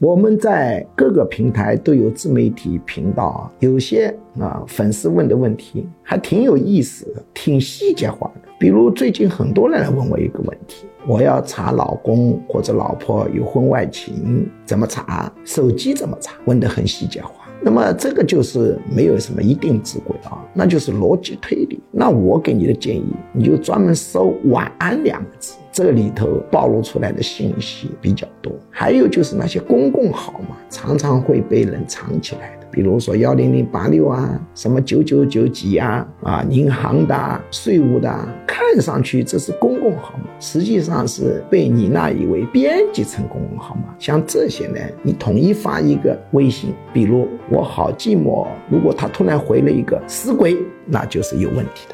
我们在各个平台都有自媒体频道，有些啊粉丝问的问题还挺有意思，挺细节化的。比如最近很多人来问我一个问题：我要查老公或者老婆有婚外情，怎么查？手机怎么查？问得很细节化。那么这个就是没有什么一定之规啊，那就是逻辑推理。那我给你的建议，你就专门搜“晚安”两个字。这里头暴露出来的信息比较多，还有就是那些公共号码常常会被人藏起来的，比如说幺零零八六啊，什么九九九几啊，啊，银行的、税务的，看上去这是公共号码，实际上是被你那一位编辑成公共号码。像这些呢，你统一发一个微信，比如我好寂寞，如果他突然回了一个死鬼，那就是有问题的。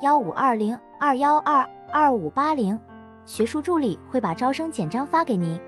幺五二零二幺二二五八零，学术助理会把招生简章发给您。